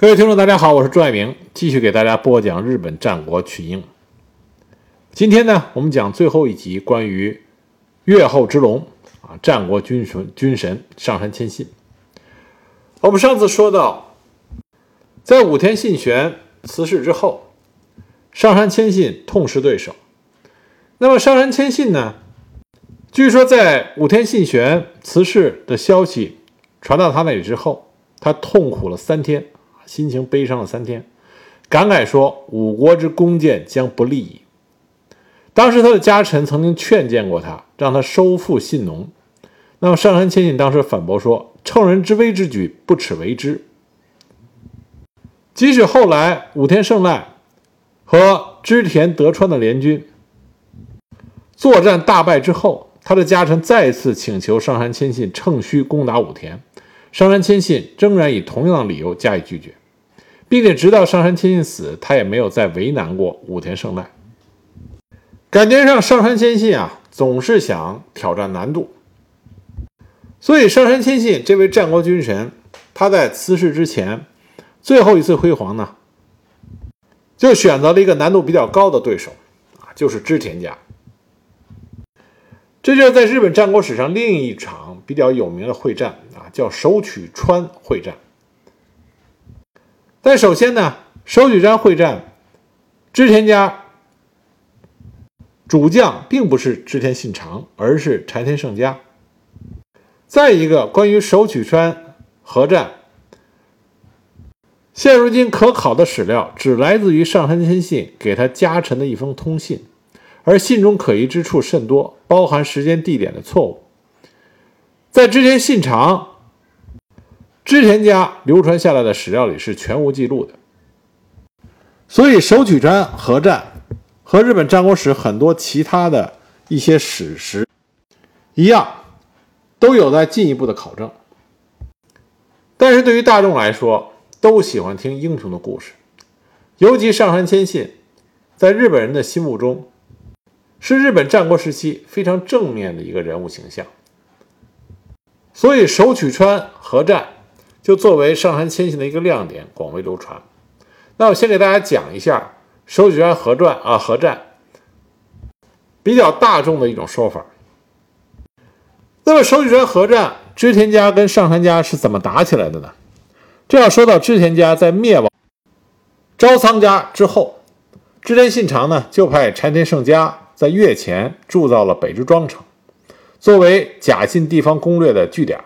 各位听众，大家好，我是朱爱明，继续给大家播讲日本战国群英。今天呢，我们讲最后一集关于越后之龙啊，战国军神军神上杉谦信。我们上次说到，在武田信玄辞世之后，上杉谦信痛失对手。那么上杉谦信呢，据说在武田信玄辞世的消息传到他那里之后，他痛苦了三天。心情悲伤了三天，感慨说：“五国之弓箭将不利矣。”当时他的家臣曾经劝谏过他，让他收复信浓。那么上杉谦信当时反驳说：“乘人之危之举，不耻为之。”即使后来武田胜赖和织田德川的联军作战大败之后，他的家臣再次请求上杉谦信乘虚攻打武田，上杉谦信仍然以同样的理由加以拒绝。并且直到上杉谦信死，他也没有再为难过武田胜赖。感觉上上杉谦信啊，总是想挑战难度。所以上杉谦信这位战国军神，他在辞世之前最后一次辉煌呢，就选择了一个难度比较高的对手啊，就是织田家。这就是在日本战国史上另一场比较有名的会战啊，叫首取川会战。但首先呢，首曲山会战，织田家主将并不是织田信长，而是柴田胜家。再一个，关于首取川合战，现如今可考的史料只来自于上杉谦信给他家臣的一封通信，而信中可疑之处甚多，包含时间、地点的错误。在织田信长。织田家流传下来的史料里是全无记录的，所以手取川合战和日本战国史很多其他的一些史实一样，都有待进一步的考证。但是对于大众来说，都喜欢听英雄的故事，尤其上杉谦信，在日本人的心目中，是日本战国时期非常正面的一个人物形象，所以手取川合战。就作为上杉谦信的一个亮点，广为流传。那我先给大家讲一下手举川合战啊，合战比较大众的一种说法。那么手举川合战，织田家跟上杉家是怎么打起来的呢？这要说到织田家在灭亡朝仓家之后，织田信长呢就派柴田胜家在越前铸造了北之庄城，作为假信地方攻略的据点。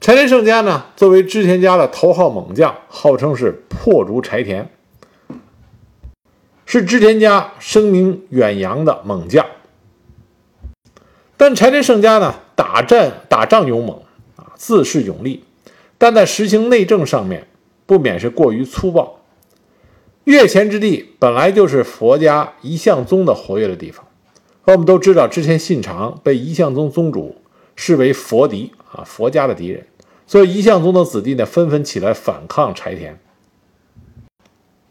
柴田胜家呢，作为织田家的头号猛将，号称是破竹柴田，是织田家声名远扬的猛将。但柴田胜家呢，打战打仗勇猛啊，自恃勇力，但在实行内政上面，不免是过于粗暴。越前之地本来就是佛家一向宗的活跃的地方，我们都知道，之前信长被一向宗宗主视为佛敌。啊，佛家的敌人，所以一向宗的子弟呢，纷纷起来反抗柴田。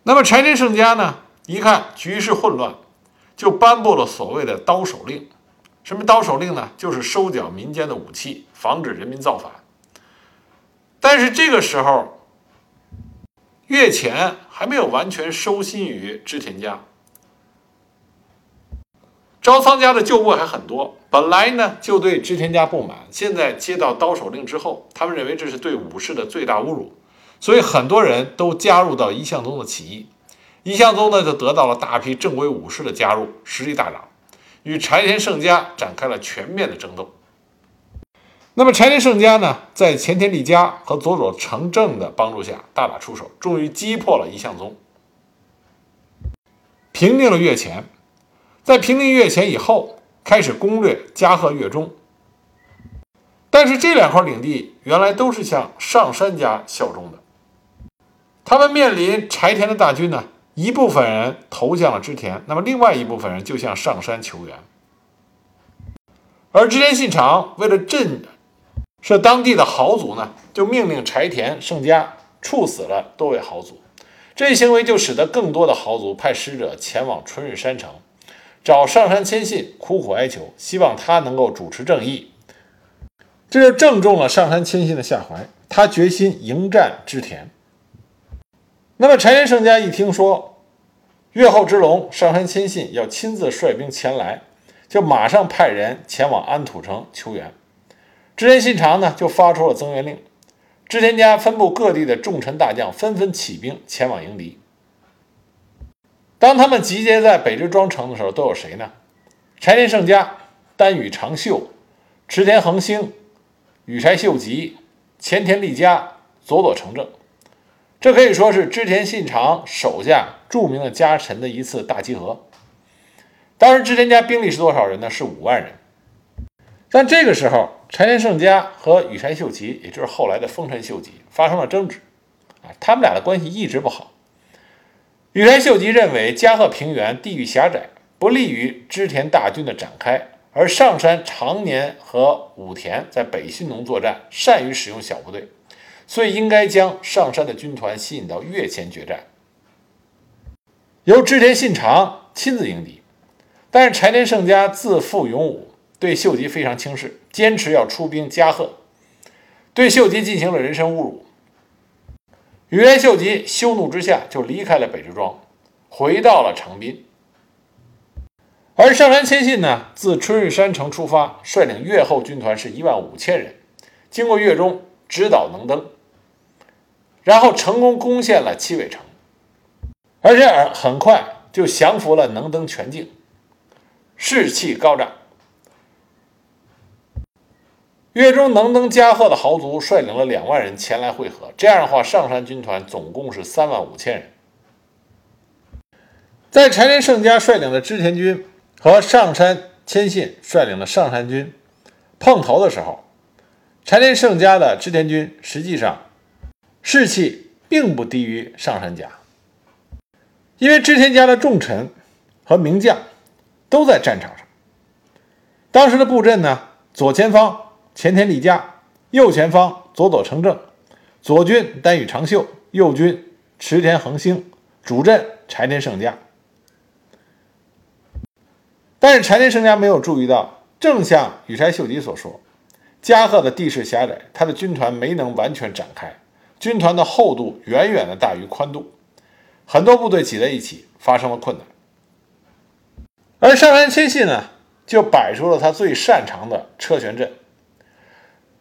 那么柴田胜家呢，一看局势混乱，就颁布了所谓的刀手令。什么刀手令呢？就是收缴民间的武器，防止人民造反。但是这个时候，越前还没有完全收心于织田家。招仓家的旧部还很多，本来呢就对织田家不满，现在接到刀手令之后，他们认为这是对武士的最大侮辱，所以很多人都加入到一向宗的起义。一向宗呢就得到了大批正规武士的加入，实力大涨，与柴田胜家展开了全面的争斗。那么柴田胜家呢，在前田利家和佐佐成正的帮助下大打出手，终于击破了一向宗，平定了越前。在平定越前以后，开始攻略加贺、越中。但是这两块领地原来都是向上杉家效忠的。他们面临柴田的大军呢，一部分人投向了织田，那么另外一部分人就向上杉求援。而织田信长为了震慑当地的豪族呢，就命令柴田胜家处死了多位豪族。这一行为就使得更多的豪族派使者前往春日山城。找上杉谦信苦苦哀求，希望他能够主持正义，这就正中了上杉谦信的下怀。他决心迎战织田。那么柴田胜家一听说越后之龙上杉谦信要亲自率兵前来，就马上派人前往安土城求援。织田信长呢，就发出了增援令。织田家分布各地的重臣大将纷纷起兵前往迎敌。当他们集结在北之庄城的时候，都有谁呢？柴田胜家、丹羽长秀、池田恒兴、羽柴秀吉、前田利家、佐佐成正。这可以说是织田信长手下著名的家臣的一次大集合。当时织田家兵力是多少人呢？是五万人。但这个时候，柴田胜家和羽柴秀吉，也就是后来的丰臣秀吉，发生了争执。啊，他们俩的关系一直不好。羽田秀吉认为加贺平原地域狭窄，不利于织田大军的展开，而上山常年和武田在北新农作战，善于使用小部队，所以应该将上山的军团吸引到越前决战，由织田信长亲自迎敌。但是柴田胜家自负勇武。对秀吉非常轻视，坚持要出兵加贺，对秀吉进行了人身侮辱。羽柴秀吉羞怒之下，就离开了北之庄，回到了长滨。而上杉谦信呢，自春日山城出发，率领越后军团是一万五千人，经过越中，直捣能登，然后成功攻陷了七尾城，而且很快就降服了能登全境，士气高涨。越中能登加贺的豪族率领了两万人前来会合，这样的话，上山军团总共是三万五千人。在柴田胜家率领的织田军和上山谦信率领的上山军碰头的时候，柴田胜家的织田军实际上士气并不低于上山家，因为织田家的重臣和名将都在战场上。当时的布阵呢，左前方。前田利家，右前方佐佐成正，左军丹羽长秀，右军池田恒兴，主阵柴田胜家。但是柴田胜家没有注意到，正像羽柴秀吉所说，加贺的地势狭窄，他的军团没能完全展开，军团的厚度远远的大于宽度，很多部队挤在一起发生了困难。而上杉谦信呢，就摆出了他最擅长的车旋阵。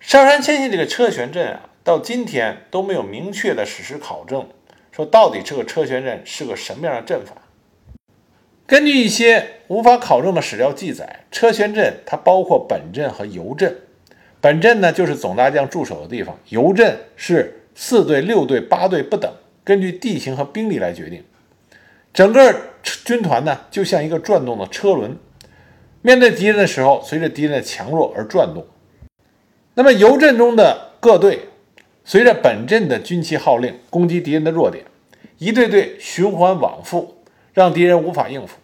上杉谦信这个车旋阵啊，到今天都没有明确的史实考证，说到底这个车旋阵是个什么样的阵法。根据一些无法考证的史料记载，车旋阵它包括本阵和游阵。本阵呢就是总大将驻守的地方，游阵是四队、六队、八队不等，根据地形和兵力来决定。整个军团呢就像一个转动的车轮，面对敌人的时候，随着敌人的强弱而转动。那么游阵中的各队，随着本阵的军旗号令，攻击敌人的弱点，一队队循环往复，让敌人无法应付。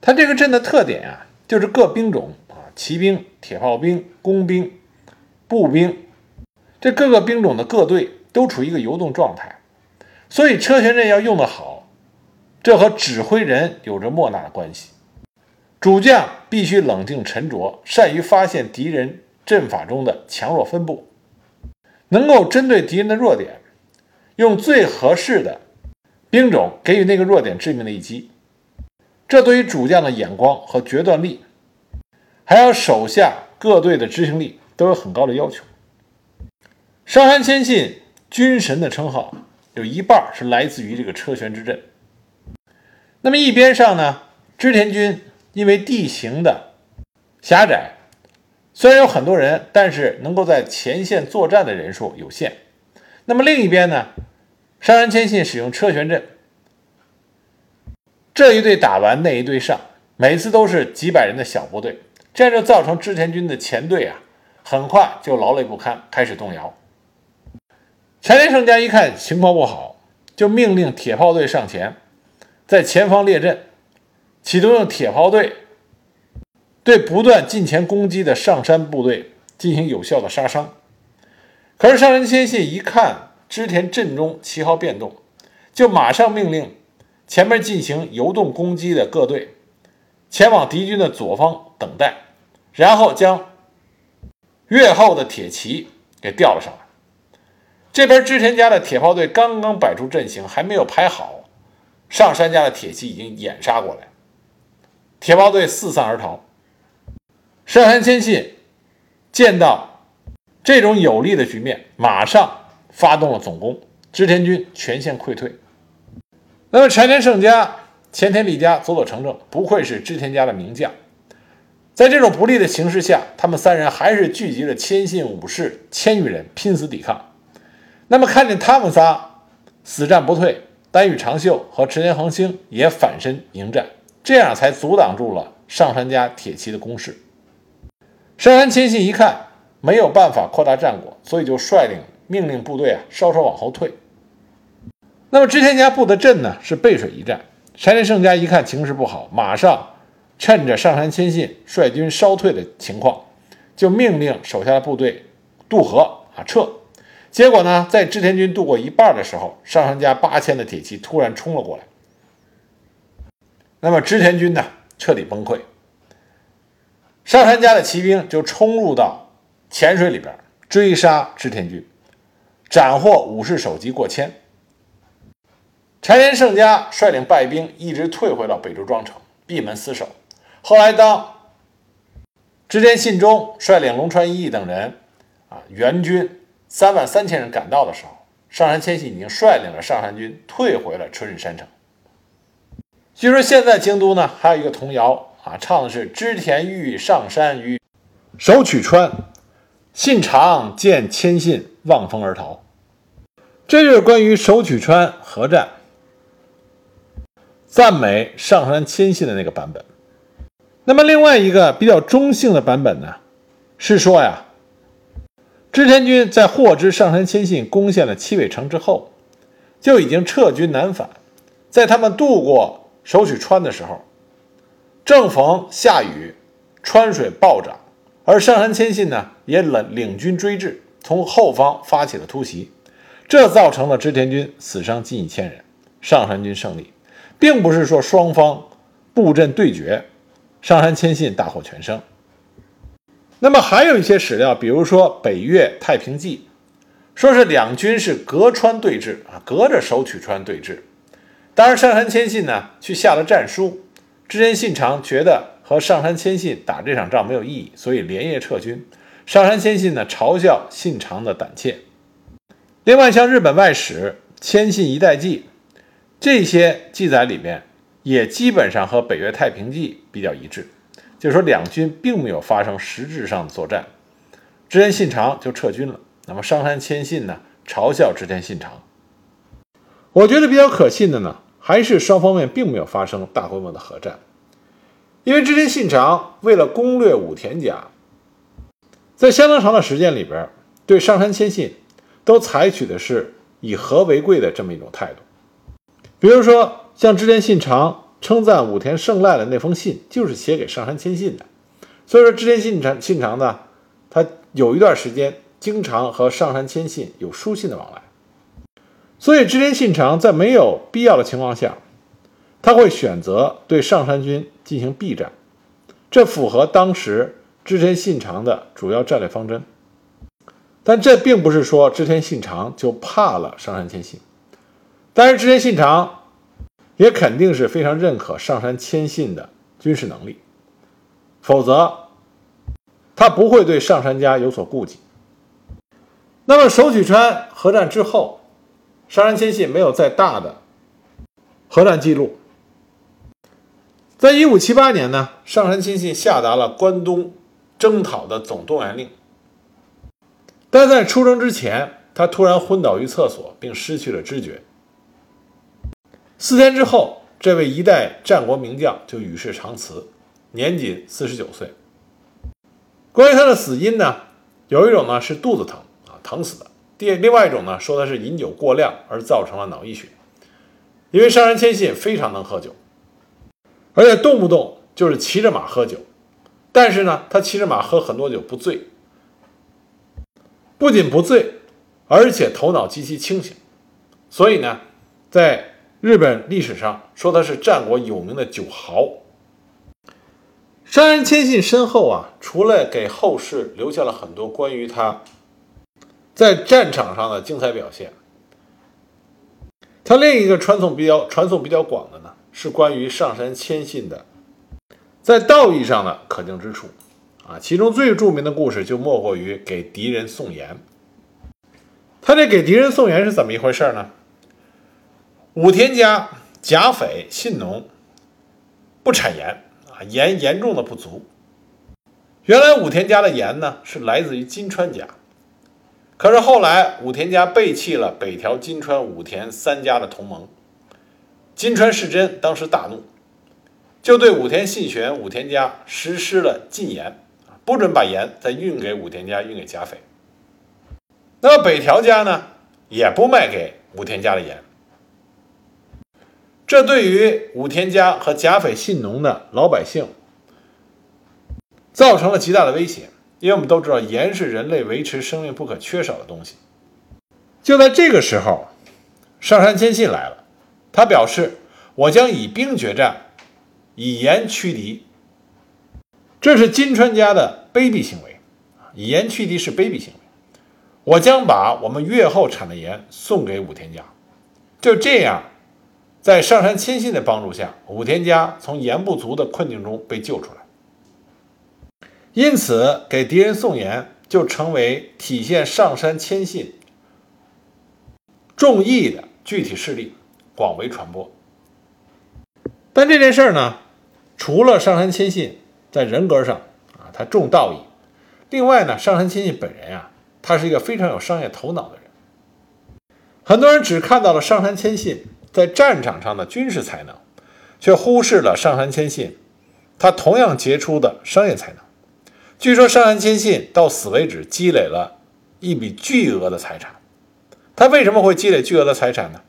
它这个阵的特点啊，就是各兵种啊，骑兵、铁炮兵、工兵、步兵，这各个兵种的各队都处于一个游动状态。所以车旋阵要用得好，这和指挥人有着莫大的关系。主将必须冷静沉着，善于发现敌人。阵法中的强弱分布，能够针对敌人的弱点，用最合适的兵种给予那个弱点致命的一击。这对于主将的眼光和决断力，还有手下各队的执行力都有很高的要求。上杉谦信军神的称号有一半是来自于这个车旋之阵。那么一边上呢，织田军因为地形的狭窄。虽然有很多人，但是能够在前线作战的人数有限。那么另一边呢？上杉谦信使用车旋阵，这一队打完那一队上，每次都是几百人的小部队，这样就造成织田军的前队啊，很快就劳累不堪，开始动摇。柴田胜家一看情况不好，就命令铁炮队上前，在前方列阵，企图用铁炮队。对不断近前攻击的上山部队进行有效的杀伤。可是上杉谦信一看织田阵中旗号变动，就马上命令前面进行游动攻击的各队前往敌军的左方等待，然后将越后的铁骑给调了上来。这边织田家的铁炮队刚刚摆出阵型，还没有排好，上杉家的铁骑已经掩杀过来，铁炮队四散而逃。上杉谦信见到这种有利的局面，马上发动了总攻，织田军全线溃退。那么柴田胜家、前田利家、佐佐成正，不愧是织田家的名将。在这种不利的形势下，他们三人还是聚集了千信武士千余人，拼死抵抗。那么看见他们仨死战不退，丹羽长秀和池田恒星也反身迎战，这样才阻挡住了上杉家铁骑的攻势。上杉谦信一看没有办法扩大战果，所以就率领命令部队啊稍稍往后退。那么织田家布的阵呢是背水一战，柴田胜家一看情势不好，马上趁着上杉谦信率军稍退的情况，就命令手下的部队渡河啊撤。结果呢，在织田军渡过一半的时候，上杉家八千的铁骑突然冲了过来，那么织田军呢彻底崩溃，上杉家的骑兵就冲入到浅水里边追杀织田军，斩获武士首级过千。柴田胜家率领败兵一直退回到北周庄城，闭门死守。后来，当织田信忠率领龙川一义等人啊援军三万三千人赶到的时候，上杉谦信已经率领了上杉军退回了春日山城。据说现在京都呢还有一个童谣啊，唱的是织田玉上山于守取川，信长见千信望风而逃。这就是关于守取川合战。赞美上杉谦信的那个版本。那么另外一个比较中性的版本呢，是说呀，织田军在获知上杉谦信攻陷了七尾城之后，就已经撤军南返。在他们渡过守取川的时候，正逢下雨，川水暴涨，而上杉谦信呢也领领军追至，从后方发起了突袭，这造成了织田军死伤近一千人，上杉军胜利。并不是说双方布阵对决，上杉谦信大获全胜。那么还有一些史料，比如说《北岳太平记》，说是两军是隔川对峙啊，隔着手取川对峙。当然，上杉谦信呢去下了战书，织田信长觉得和上杉谦信打这场仗没有意义，所以连夜撤军。上杉谦信呢嘲笑信长的胆怯。另外，像日本外史《谦信一代记》。这些记载里面也基本上和《北岳太平记》比较一致，就是说两军并没有发生实质上的作战，织田信长就撤军了。那么上杉谦信呢，嘲笑织田信长。我觉得比较可信的呢，还是双方面并没有发生大规模的核战，因为织田信长为了攻略武田家，在相当长的时间里边，对上杉谦信都采取的是以和为贵的这么一种态度。比如说，像织田信长称赞武田胜赖的那封信，就是写给上杉谦信的。所以说，织田信长信长呢，他有一段时间经常和上杉谦信有书信的往来。所以，织田信长在没有必要的情况下，他会选择对上杉军进行避战，这符合当时织田信长的主要战略方针。但这并不是说织田信长就怕了上杉谦信。但是织田信长也肯定是非常认可上杉谦信的军事能力，否则他不会对上杉家有所顾忌。那么手取川合战之后，上杉谦信没有再大的核战记录。在一五七八年呢，上杉谦信下达了关东征讨的总动员令，但在出征之前，他突然昏倒于厕所，并失去了知觉。四天之后，这位一代战国名将就与世长辞，年仅四十九岁。关于他的死因呢，有一种呢是肚子疼啊，疼死的；第另外一种呢说他是饮酒过量而造成了脑溢血。因为上杉谦信非常能喝酒，而且动不动就是骑着马喝酒，但是呢，他骑着马喝很多酒不醉，不仅不醉，而且头脑极其清醒，所以呢，在日本历史上说他是战国有名的酒豪。上杉谦信身后啊，除了给后世留下了很多关于他在战场上的精彩表现。他另一个传颂比较传颂比较广的呢，是关于上杉谦信的在道义上的可敬之处啊。其中最著名的故事就莫过于给敌人送盐。他这给敌人送盐是怎么一回事呢？武田家甲斐信浓不产盐啊，盐严重的不足。原来武田家的盐呢是来自于金川家。可是后来，武田家背弃了北条、金川、武田三家的同盟。金川世真当时大怒，就对武田信玄、武田家实施了禁盐，不准把盐再运给武田家、运给甲斐。那么北条家呢，也不卖给武田家的盐。这对于武田家和甲斐信浓的老百姓，造成了极大的威胁。因为我们都知道，盐是人类维持生命不可缺少的东西。就在这个时候，上杉谦信来了，他表示：“我将以兵决战，以盐驱敌。”这是金川家的卑鄙行为以盐驱敌是卑鄙行为。我将把我们越后产的盐送给武田家。就这样，在上杉谦信的帮助下，武田家从盐不足的困境中被救出来。因此，给敌人送盐就成为体现上山谦信重义的具体事例，广为传播。但这件事儿呢，除了上山谦信在人格上啊，他重道义，另外呢，上山谦信本人啊，他是一个非常有商业头脑的人。很多人只看到了上山谦信在战场上的军事才能，却忽视了上山谦信他同样杰出的商业才能。据说上杉谦信到死为止积累了一笔巨额的财产。他为什么会积累巨额的财产呢？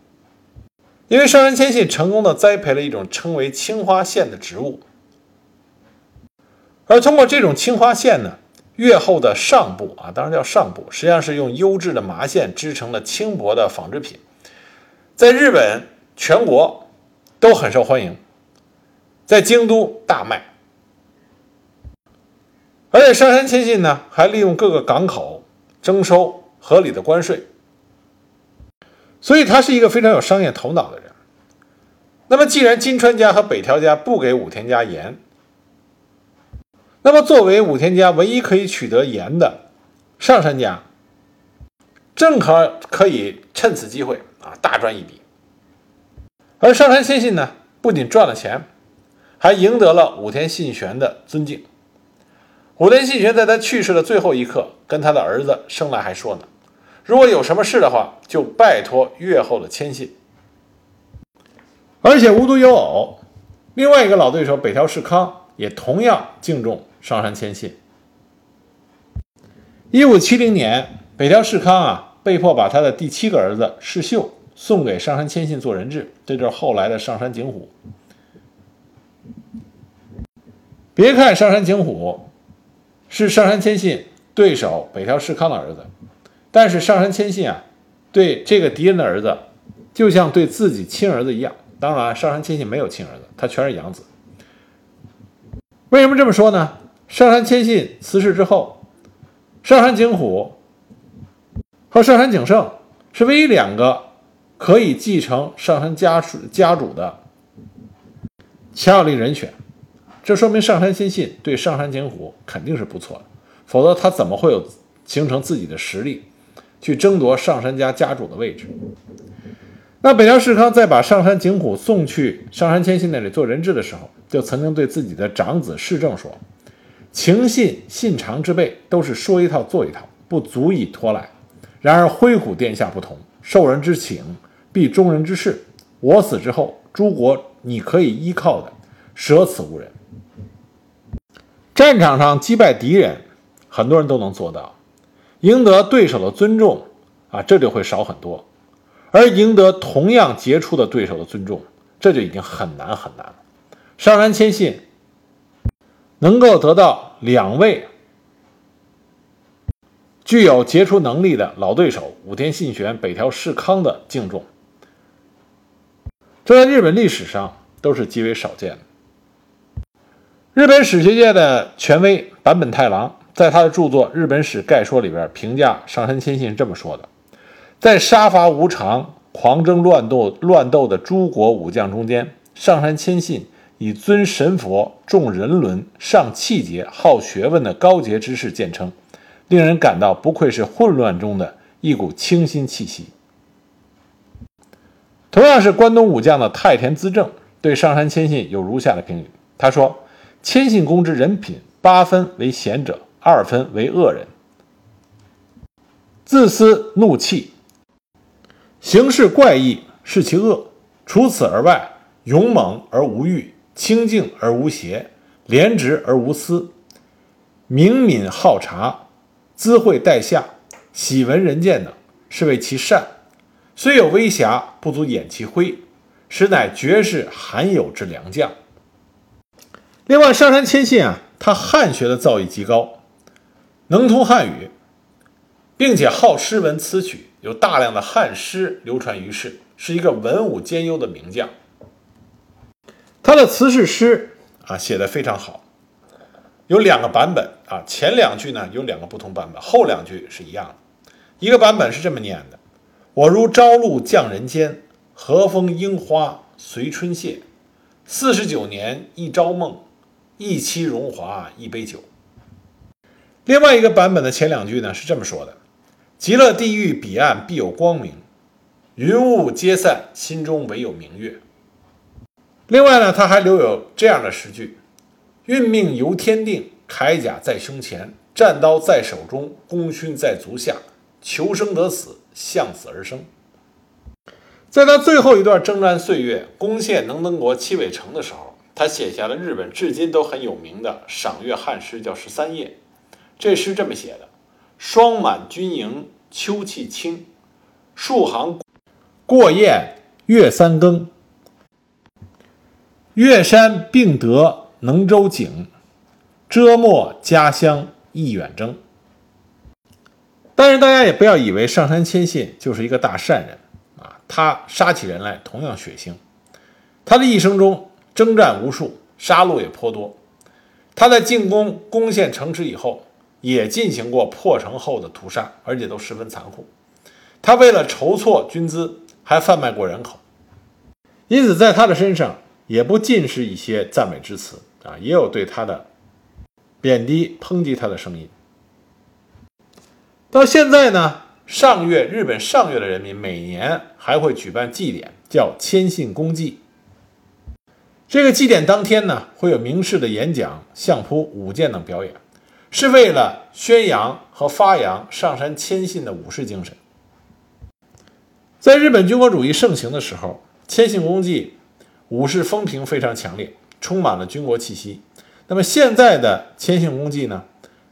因为上杉谦信成功的栽培了一种称为青花线的植物，而通过这种青花线呢，越后的上部啊，当然叫上部，实际上是用优质的麻线织成了轻薄的纺织品，在日本全国都很受欢迎，在京都大卖。而且上杉谦信呢，还利用各个港口征收合理的关税，所以他是一个非常有商业头脑的人。那么，既然金川家和北条家不给武田家盐，那么作为武田家唯一可以取得盐的上杉家，正好可以趁此机会啊大赚一笔。而上杉谦信呢，不仅赚了钱，还赢得了武田信玄的尊敬。武田信玄在他去世的最后一刻，跟他的儿子生来还说呢：“如果有什么事的话，就拜托越后的谦信。”而且无独有偶，另外一个老对手北条氏康也同样敬重上杉谦信。一五七零年，北条氏康啊被迫把他的第七个儿子世秀送给上杉谦信做人质，这就是后来的上杉景虎。别看上杉景虎。是上杉谦信对手北条氏康的儿子，但是上杉谦信啊，对这个敌人的儿子，就像对自己亲儿子一样。当然，上杉谦信没有亲儿子，他全是养子。为什么这么说呢？上杉谦信辞世之后，上杉景虎和上杉景胜是唯一两个可以继承上杉家属家主的强有力人选。这说明上杉谦信对上杉景虎肯定是不错的，否则他怎么会有形成自己的实力，去争夺上杉家家主的位置？那北条氏康在把上杉景虎送去上杉谦信那里做人质的时候，就曾经对自己的长子世政说：“情信信长之辈都是说一套做一套，不足以托赖。然而辉虎殿下不同，受人之请，必忠人之事。我死之后，诸国你可以依靠的，舍此无人。”战场上击败敌人，很多人都能做到；赢得对手的尊重，啊，这就会少很多；而赢得同样杰出的对手的尊重，这就已经很难很难了。上杉谦信能够得到两位具有杰出能力的老对手武田信玄、北条氏康的敬重，这在日本历史上都是极为少见的。日本史学界的权威坂本太郎在他的著作《日本史概说》里边评价上杉谦信是这么说的：在杀伐无常、狂争乱斗、乱斗的诸国武将中间，上杉谦信以尊神佛、重人伦、尚气节、好学问的高洁之士见称，令人感到不愧是混乱中的一股清新气息。同样是关东武将的太田资政对上杉谦信有如下的评语：他说，谦信公之人品，八分为贤者，二分为恶人，自私怒气，行事怪异，是其恶。除此而外，勇猛而无欲，清静而无邪，廉直而无私，明敏好察，资惠待下，喜闻人见等，是为其善。虽有微瑕，不足掩其灰，实乃绝世罕有之良将。另外，上杉谦信啊，他汉学的造诣极高，能通汉语，并且好诗文词曲，有大量的汉诗流传于世，是一个文武兼优的名将。他的词是诗啊，写的非常好，有两个版本啊，前两句呢有两个不同版本，后两句是一样的。一个版本是这么念的。我如朝露降人间，和风樱花随春谢。四十九年一朝梦，一期荣华一杯酒。另外一个版本的前两句呢是这么说的：极乐地狱彼岸必有光明，云雾皆散，心中唯有明月。另外呢，他还留有这样的诗句：运命由天定，铠甲在胸前，战刀在手中，功勋在足下，求生得死。向死而生。在他最后一段征战岁月，攻陷能登国七尾城的时候，他写下了日本至今都很有名的赏月汉诗，叫《十三夜》。这诗这么写的：“霜满军营秋气清，数行过雁月三更。月山并得能舟景，遮没家乡意远征。”但是大家也不要以为上杉谦信就是一个大善人啊，他杀起人来同样血腥。他的一生中征战无数，杀戮也颇多。他在进攻攻陷城池以后，也进行过破城后的屠杀，而且都十分残酷。他为了筹措军资，还贩卖过人口。因此，在他的身上也不尽是一些赞美之词啊，也有对他的贬低、抨击他的声音。到现在呢，上月日本上月的人民每年还会举办祭典，叫谦信公祭。这个祭典当天呢，会有名士的演讲、相扑、舞剑等表演，是为了宣扬和发扬上山谦信的武士精神。在日本军国主义盛行的时候，谦信公祭武士风评非常强烈，充满了军国气息。那么现在的谦信公祭呢？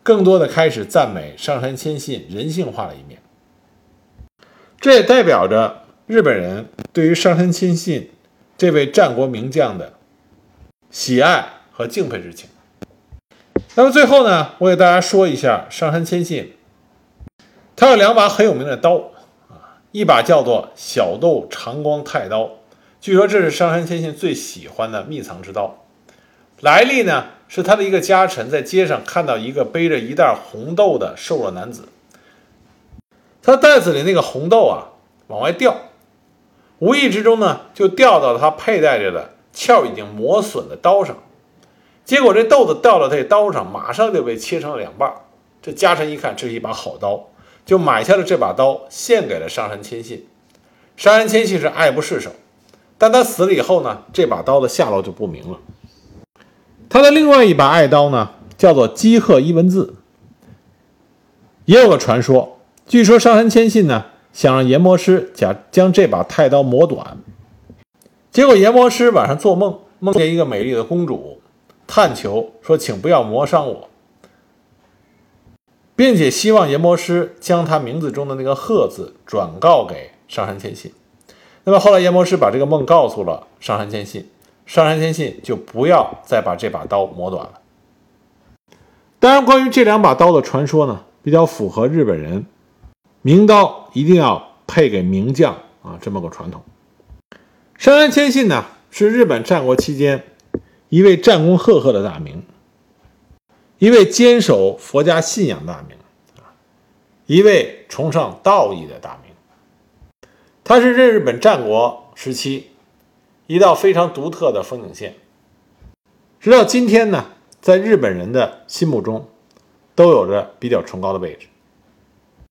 更多的开始赞美上山谦信人性化的一面，这也代表着日本人对于上杉谦信这位战国名将的喜爱和敬佩之情。那么最后呢，我给大家说一下上杉谦信，他有两把很有名的刀啊，一把叫做小豆长光太刀，据说这是上杉谦信最喜欢的秘藏之刀，来历呢？是他的一个家臣在街上看到一个背着一袋红豆的瘦弱男子，他袋子里那个红豆啊往外掉，无意之中呢就掉到了他佩戴着的鞘已经磨损的刀上，结果这豆子掉到这刀上，马上就被切成了两半。这家臣一看这是一把好刀，就买下了这把刀，献给了上杉谦信。上杉谦信是爱不释手，但他死了以后呢，这把刀的下落就不明了。他的另外一把爱刀呢，叫做基鹤一文字。也有个传说，据说上杉谦信呢想让研磨师将将这把太刀磨短，结果研磨师晚上做梦，梦见一个美丽的公主，探求说：“请不要磨伤我，并且希望研磨师将他名字中的那个鹤字转告给上杉谦信。”那么后来研磨师把这个梦告诉了上杉谦信。上杉谦信就不要再把这把刀磨短了。当然，关于这两把刀的传说呢，比较符合日本人名刀一定要配给名将啊这么个传统。上杉谦信呢，是日本战国期间一位战功赫赫的大名，一位坚守佛家信仰大名，啊，一位崇尚道义的大名。它是日本战国时期一道非常独特的风景线。直到今天呢，在日本人的心目中，都有着比较崇高的位置。